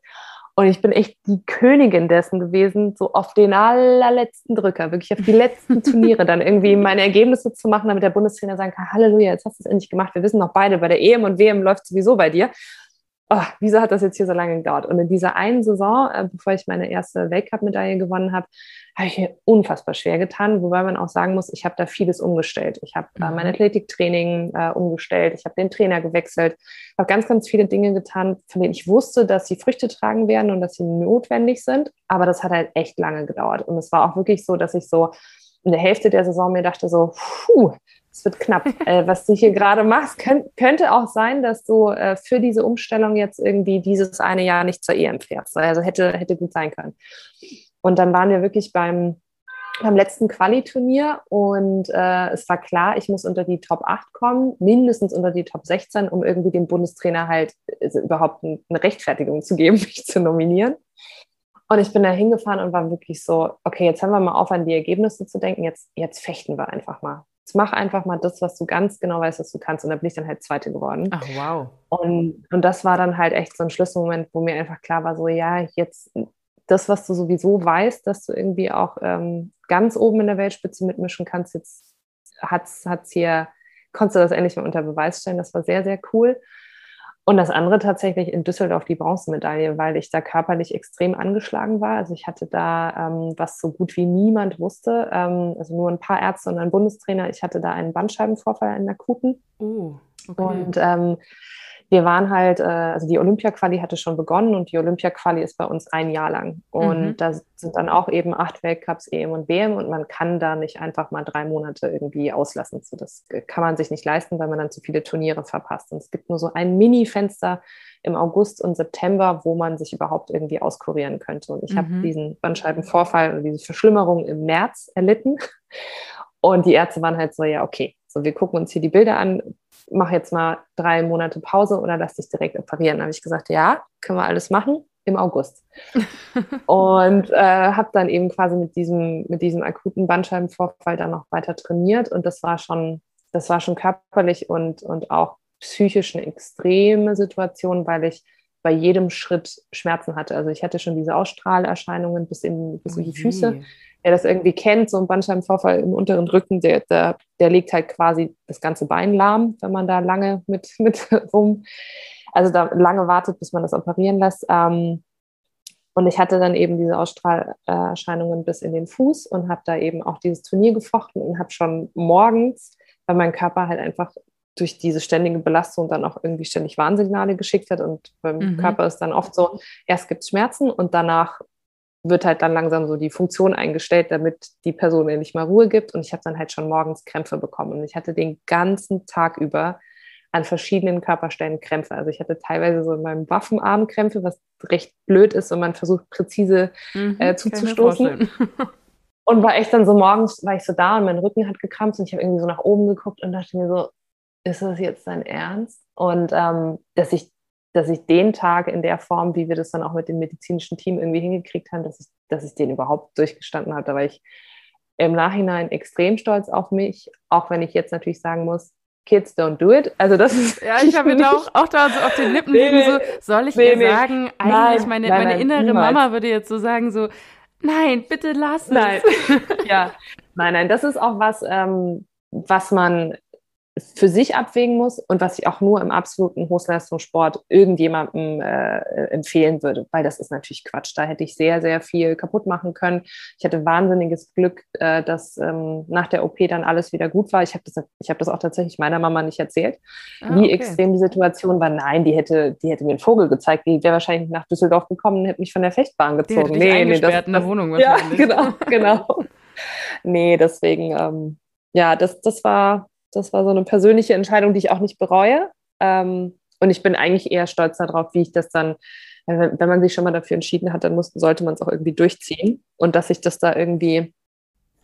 Und ich bin echt die Königin dessen gewesen, so auf den allerletzten Drücker, wirklich auf die letzten Turniere dann irgendwie meine Ergebnisse zu machen, damit der Bundestrainer sagen kann, Halleluja, jetzt hast du es endlich gemacht. Wir wissen noch beide, bei der EM und WM läuft sowieso bei dir oh, wieso hat das jetzt hier so lange gedauert? Und in dieser einen Saison, äh, bevor ich meine erste Weltcup-Medaille gewonnen habe, habe ich mir unfassbar schwer getan, wobei man auch sagen muss, ich habe da vieles umgestellt. Ich habe äh, mein mhm. Athletiktraining äh, umgestellt, ich habe den Trainer gewechselt, habe ganz, ganz viele Dinge getan, von denen ich wusste, dass sie Früchte tragen werden und dass sie notwendig sind. Aber das hat halt echt lange gedauert. Und es war auch wirklich so, dass ich so in der Hälfte der Saison mir dachte so, puh, es wird knapp. äh, was du hier gerade machst, könnt, könnte auch sein, dass du äh, für diese Umstellung jetzt irgendwie dieses eine Jahr nicht zur EM fährst. Also hätte, hätte gut sein können. Und dann waren wir wirklich beim, beim letzten Quali-Turnier und äh, es war klar, ich muss unter die Top 8 kommen, mindestens unter die Top 16, um irgendwie dem Bundestrainer halt also überhaupt eine Rechtfertigung zu geben, mich zu nominieren. Und ich bin da hingefahren und war wirklich so, okay, jetzt haben wir mal auf, an die Ergebnisse zu denken, jetzt, jetzt fechten wir einfach mal. Jetzt mach einfach mal das, was du ganz genau weißt, was du kannst. Und da bin ich dann halt Zweite geworden. Ach, wow. Und, und das war dann halt echt so ein Schlüsselmoment, wo mir einfach klar war, so, ja, jetzt das, was du sowieso weißt, dass du irgendwie auch ähm, ganz oben in der Weltspitze mitmischen kannst, jetzt hat's, hat's hier, konntest du das endlich mal unter Beweis stellen. Das war sehr, sehr cool. Und das andere tatsächlich in Düsseldorf die Bronzemedaille, weil ich da körperlich extrem angeschlagen war. Also ich hatte da, ähm, was so gut wie niemand wusste, ähm, also nur ein paar Ärzte und ein Bundestrainer, ich hatte da einen Bandscheibenvorfall in der Kuten. Oh, okay. Und ähm, wir waren halt, äh, also die Olympia-Quali hatte schon begonnen und die Olympia-Quali ist bei uns ein Jahr lang. Und mhm. da sind dann auch eben acht Weltcups, EM und WM und man kann da nicht einfach mal drei Monate irgendwie auslassen. So, das kann man sich nicht leisten, weil man dann zu viele Turniere verpasst. Und es gibt nur so ein Mini-Fenster im August und September, wo man sich überhaupt irgendwie auskurieren könnte. Und ich mhm. habe diesen Bandscheibenvorfall und diese Verschlimmerung im März erlitten. Und die Ärzte waren halt so, ja, okay, so wir gucken uns hier die Bilder an, mach jetzt mal drei Monate Pause oder lass dich direkt operieren. Da habe ich gesagt, ja, können wir alles machen im August. und äh, habe dann eben quasi mit diesem, mit diesem akuten Bandscheibenvorfall dann noch weiter trainiert. Und das war schon, das war schon körperlich und, und auch psychisch eine extreme Situation, weil ich bei jedem Schritt Schmerzen hatte. Also ich hatte schon diese Ausstrahlerscheinungen bis in, bis in die Füße wer das irgendwie kennt, so ein Bandscheibenvorfall im unteren Rücken, der, der, der legt halt quasi das ganze Bein lahm, wenn man da lange mit, mit rum, also da lange wartet, bis man das operieren lässt. Ähm, und ich hatte dann eben diese Ausstrahlerscheinungen bis in den Fuß und habe da eben auch dieses Turnier gefochten und habe schon morgens, weil mein Körper halt einfach durch diese ständige Belastung dann auch irgendwie ständig Warnsignale geschickt hat. Und beim mhm. Körper ist dann oft so, erst gibt es Schmerzen und danach wird halt dann langsam so die Funktion eingestellt, damit die Person mir nicht mal Ruhe gibt. Und ich habe dann halt schon morgens Krämpfe bekommen. Und ich hatte den ganzen Tag über an verschiedenen Körperstellen Krämpfe. Also ich hatte teilweise so in meinem Waffenarm Krämpfe, was recht blöd ist und man versucht präzise mhm, äh, zuzustoßen. Und war echt dann so morgens, war ich so da und mein Rücken hat gekrampft und ich habe irgendwie so nach oben geguckt und dachte mir so, ist das jetzt dein Ernst? Und ähm, dass ich dass ich den Tag in der Form, wie wir das dann auch mit dem medizinischen Team irgendwie hingekriegt haben, dass ich, dass ich den überhaupt durchgestanden habe. Da war ich im Nachhinein extrem stolz auf mich, auch wenn ich jetzt natürlich sagen muss, Kids don't do it. Also das ist. Ja, ich habe mir auch, auch da so auf den Lippen nee, liegen, so, soll ich nee, ihr nee. sagen, eigentlich nein, meine, nein, meine innere niemals. Mama würde jetzt so sagen, so, nein, bitte lass es. Nein. ja, nein, nein, das ist auch was, ähm, was man für sich abwägen muss und was ich auch nur im absoluten Hochleistungssport irgendjemandem äh, empfehlen würde, weil das ist natürlich Quatsch. Da hätte ich sehr, sehr viel kaputt machen können. Ich hatte wahnsinniges Glück, äh, dass ähm, nach der OP dann alles wieder gut war. Ich habe das, ich hab das auch tatsächlich meiner Mama nicht erzählt, ah, wie okay. extrem die Situation war. Nein, die hätte, die hätte mir einen Vogel gezeigt. Die wäre wahrscheinlich nach Düsseldorf gekommen und hätte mich von der Fechtbahn gezogen. Die hätte nee, nee, das, in der Wohnung wahrscheinlich. Ja, genau, genau. nee, deswegen, ähm, ja, das, das war das war so eine persönliche Entscheidung, die ich auch nicht bereue. Ähm, und ich bin eigentlich eher stolz darauf, wie ich das dann, wenn, wenn man sich schon mal dafür entschieden hat, dann muss, sollte man es auch irgendwie durchziehen. Und dass ich das da irgendwie.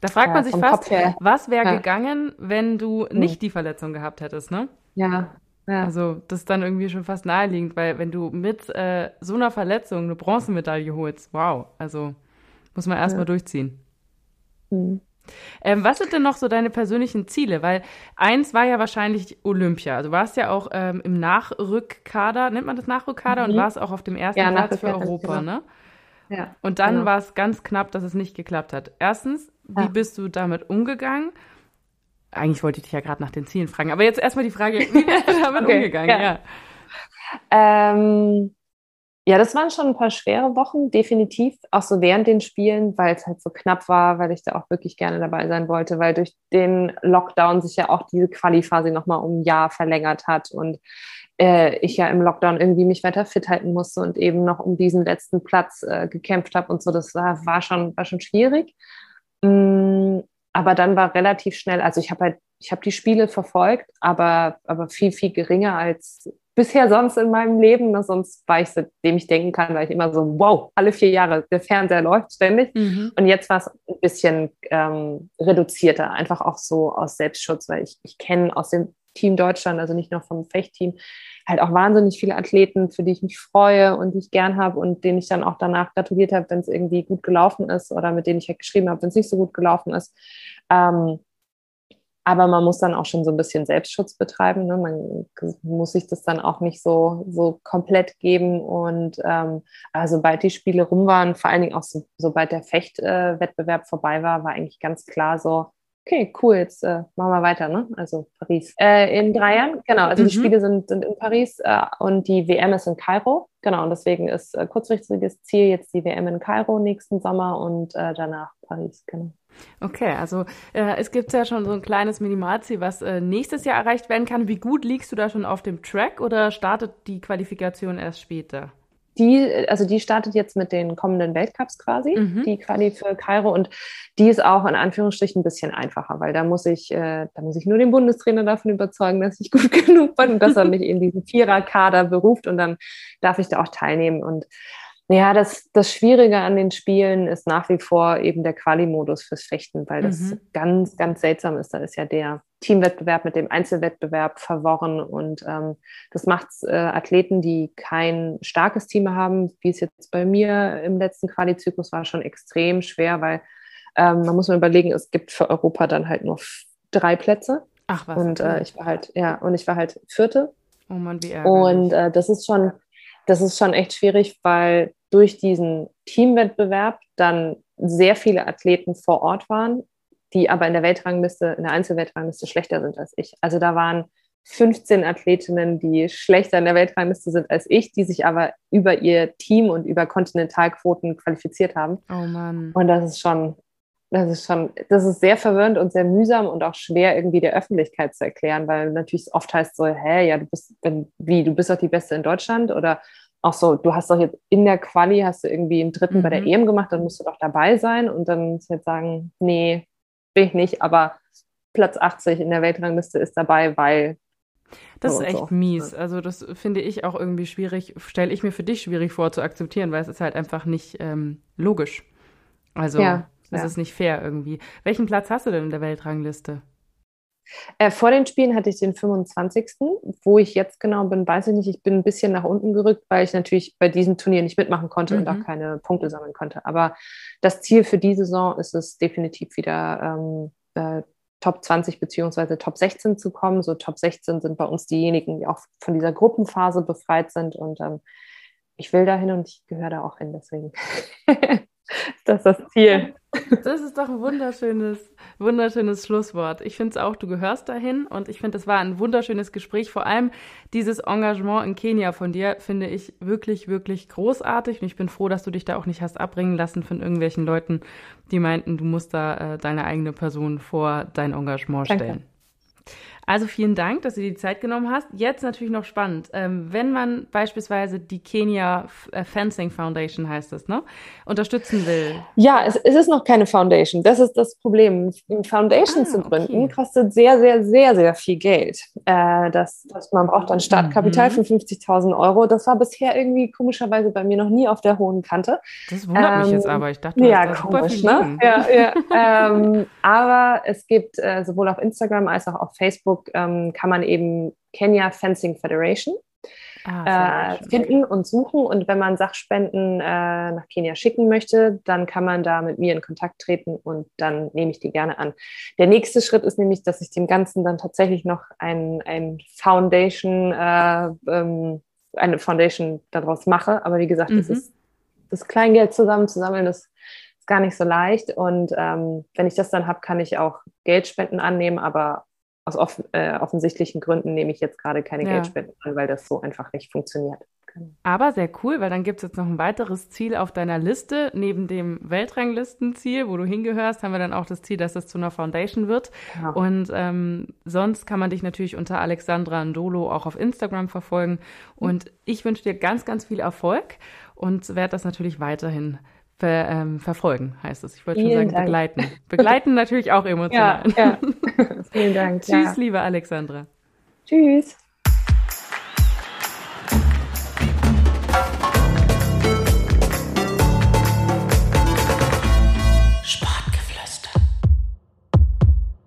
Da fragt man sich fast, was wäre ja. gegangen, wenn du hm. nicht die Verletzung gehabt hättest, ne? Ja. ja. Also, das ist dann irgendwie schon fast naheliegend, weil wenn du mit äh, so einer Verletzung eine Bronzemedaille holst, wow, also muss man erstmal ja. durchziehen. Mhm. Ähm, was sind denn noch so deine persönlichen Ziele? Weil eins war ja wahrscheinlich Olympia. Also du warst ja auch ähm, im Nachrückkader, nennt man das Nachrückkader, mhm. und warst auch auf dem ersten ja, Platz für Europa, genau. ne? Ja. Und dann genau. war es ganz knapp, dass es nicht geklappt hat. Erstens, wie ja. bist du damit umgegangen? Eigentlich wollte ich dich ja gerade nach den Zielen fragen, aber jetzt erstmal die Frage, wie bist du damit okay. umgegangen? Ja. ja. Ähm, ja, das waren schon ein paar schwere Wochen, definitiv. Auch so während den Spielen, weil es halt so knapp war, weil ich da auch wirklich gerne dabei sein wollte, weil durch den Lockdown sich ja auch diese Quali-Phase nochmal um ein Jahr verlängert hat und äh, ich ja im Lockdown irgendwie mich weiter fit halten musste und eben noch um diesen letzten Platz äh, gekämpft habe und so. Das war, war, schon, war schon schwierig. Mm, aber dann war relativ schnell, also ich habe halt ich habe die Spiele verfolgt, aber, aber viel, viel geringer als bisher sonst in meinem Leben. Ne? Sonst war ich, seitdem ich denken kann, war ich immer so, wow, alle vier Jahre, der Fernseher läuft ständig. Mhm. Und jetzt war es ein bisschen ähm, reduzierter, einfach auch so aus Selbstschutz, weil ich, ich kenne aus dem Team Deutschland, also nicht nur vom Fechtteam, halt auch wahnsinnig viele Athleten, für die ich mich freue und die ich gern habe und denen ich dann auch danach gratuliert habe, wenn es irgendwie gut gelaufen ist oder mit denen ich halt geschrieben habe, wenn es nicht so gut gelaufen ist. Ähm, aber man muss dann auch schon so ein bisschen Selbstschutz betreiben. Ne? Man muss sich das dann auch nicht so, so komplett geben. Und ähm, also, sobald die Spiele rum waren, vor allen Dingen auch so, sobald der Fechtwettbewerb äh, vorbei war, war eigentlich ganz klar so, okay, cool, jetzt äh, machen wir weiter, ne? Also Paris. Äh, in drei Jahren, genau, also mhm. die Spiele sind, sind in Paris äh, und die WM ist in Kairo. Genau, und deswegen ist äh, kurzfristiges Ziel jetzt die WM in Kairo nächsten Sommer und äh, danach Paris, genau. Okay, also äh, es gibt ja schon so ein kleines Minimalziel, was äh, nächstes Jahr erreicht werden kann. Wie gut liegst du da schon auf dem Track oder startet die Qualifikation erst später? Die, also die startet jetzt mit den kommenden Weltcups quasi, mhm. die Quali für Kairo und die ist auch in Anführungsstrichen ein bisschen einfacher, weil da muss ich, äh, da muss ich nur den Bundestrainer davon überzeugen, dass ich gut genug bin und dass er mich in diesen Viererkader beruft und dann darf ich da auch teilnehmen und ja, das, das Schwierige an den Spielen ist nach wie vor eben der Quali-Modus fürs Fechten, weil das mhm. ganz, ganz seltsam ist. Da ist ja der Teamwettbewerb mit dem Einzelwettbewerb verworren und ähm, das macht äh, Athleten, die kein starkes Team haben, wie es jetzt bei mir im letzten Quali-Zyklus war, schon extrem schwer, weil ähm, man muss mal überlegen, es gibt für Europa dann halt nur drei Plätze. Ach was. Und äh, ich war halt, ja, und ich war halt Vierte. Oh Mann, wie ärgerlich. Und äh, das ist schon, das ist schon echt schwierig, weil durch diesen Teamwettbewerb dann sehr viele Athleten vor Ort waren, die aber in der Weltrangliste, in der Einzelweltrangliste schlechter sind als ich. Also da waren 15 Athletinnen, die schlechter in der Weltrangliste sind als ich, die sich aber über ihr Team und über Kontinentalquoten qualifiziert haben. Oh Mann. Und das ist schon, das ist schon, das ist sehr verwirrend und sehr mühsam und auch schwer irgendwie der Öffentlichkeit zu erklären, weil natürlich oft heißt so, hä, ja, du bist, wie, du bist doch die Beste in Deutschland oder auch so, du hast doch jetzt in der Quali, hast du irgendwie einen dritten mhm. bei der mhm. EM gemacht, dann musst du doch dabei sein und dann musst du jetzt sagen, nee, bin ich nicht, aber Platz 80 in der Weltrangliste ist dabei, weil. Das ist echt so. mies. Also das finde ich auch irgendwie schwierig, stelle ich mir für dich schwierig vor zu akzeptieren, weil es ist halt einfach nicht ähm, logisch. Also ja, es ja. ist nicht fair irgendwie. Welchen Platz hast du denn in der Weltrangliste? Äh, vor den Spielen hatte ich den 25. Wo ich jetzt genau bin, weiß ich nicht. Ich bin ein bisschen nach unten gerückt, weil ich natürlich bei diesem Turnier nicht mitmachen konnte mhm. und auch keine Punkte sammeln konnte. Aber das Ziel für die Saison ist es definitiv wieder ähm, äh, Top 20 beziehungsweise Top 16 zu kommen. So Top 16 sind bei uns diejenigen, die auch von dieser Gruppenphase befreit sind. Und ähm, ich will dahin und ich gehöre da auch hin. Deswegen das ist das Ziel. Das ist doch ein wunderschönes, wunderschönes Schlusswort. Ich finde es auch, du gehörst dahin und ich finde, es war ein wunderschönes Gespräch. Vor allem dieses Engagement in Kenia von dir finde ich wirklich, wirklich großartig und ich bin froh, dass du dich da auch nicht hast abbringen lassen von irgendwelchen Leuten, die meinten, du musst da äh, deine eigene Person vor dein Engagement stellen. Danke. Also vielen Dank, dass du dir die Zeit genommen hast. Jetzt natürlich noch spannend. Ähm, wenn man beispielsweise die Kenia äh, Fencing Foundation heißt es, ne, unterstützen will. Ja, es, es, ist noch keine Foundation. Das ist das Problem. Eine Foundation ah, zu gründen okay. kostet sehr, sehr, sehr, sehr viel Geld. Äh, das, das, man braucht dann Startkapital mhm. von 50.000 Euro. Das war bisher irgendwie komischerweise bei mir noch nie auf der hohen Kante. Das wundert ähm, mich jetzt ähm, aber. Ich dachte, ja, komisch, ne? Ja, ja. ähm, aber es gibt äh, sowohl auf Instagram als auch auf Facebook Facebook ähm, kann man eben Kenya Fencing Federation ah, äh, finden und suchen. Und wenn man Sachspenden äh, nach Kenia schicken möchte, dann kann man da mit mir in Kontakt treten und dann nehme ich die gerne an. Der nächste Schritt ist nämlich, dass ich dem Ganzen dann tatsächlich noch ein, ein Foundation, äh, ähm, eine Foundation daraus mache. Aber wie gesagt, mhm. das ist das Kleingeld zusammenzusammeln, das ist gar nicht so leicht. Und ähm, wenn ich das dann habe, kann ich auch Geldspenden annehmen, aber aus off äh, offensichtlichen Gründen nehme ich jetzt gerade keine ja. Geldspenden an, weil das so einfach nicht funktioniert. Genau. Aber sehr cool, weil dann gibt es jetzt noch ein weiteres Ziel auf deiner Liste. Neben dem Weltranglistenziel, wo du hingehörst, haben wir dann auch das Ziel, dass es zu einer Foundation wird. Ja. Und ähm, sonst kann man dich natürlich unter Alexandra Ndolo auch auf Instagram verfolgen. Und ich wünsche dir ganz, ganz viel Erfolg und werde das natürlich weiterhin ver, ähm, verfolgen, heißt es. Ich wollte schon sagen, Dank. begleiten. Begleiten natürlich auch emotional. Ja, ja. Vielen Dank. Tschüss, ja. liebe Alexandra. Tschüss.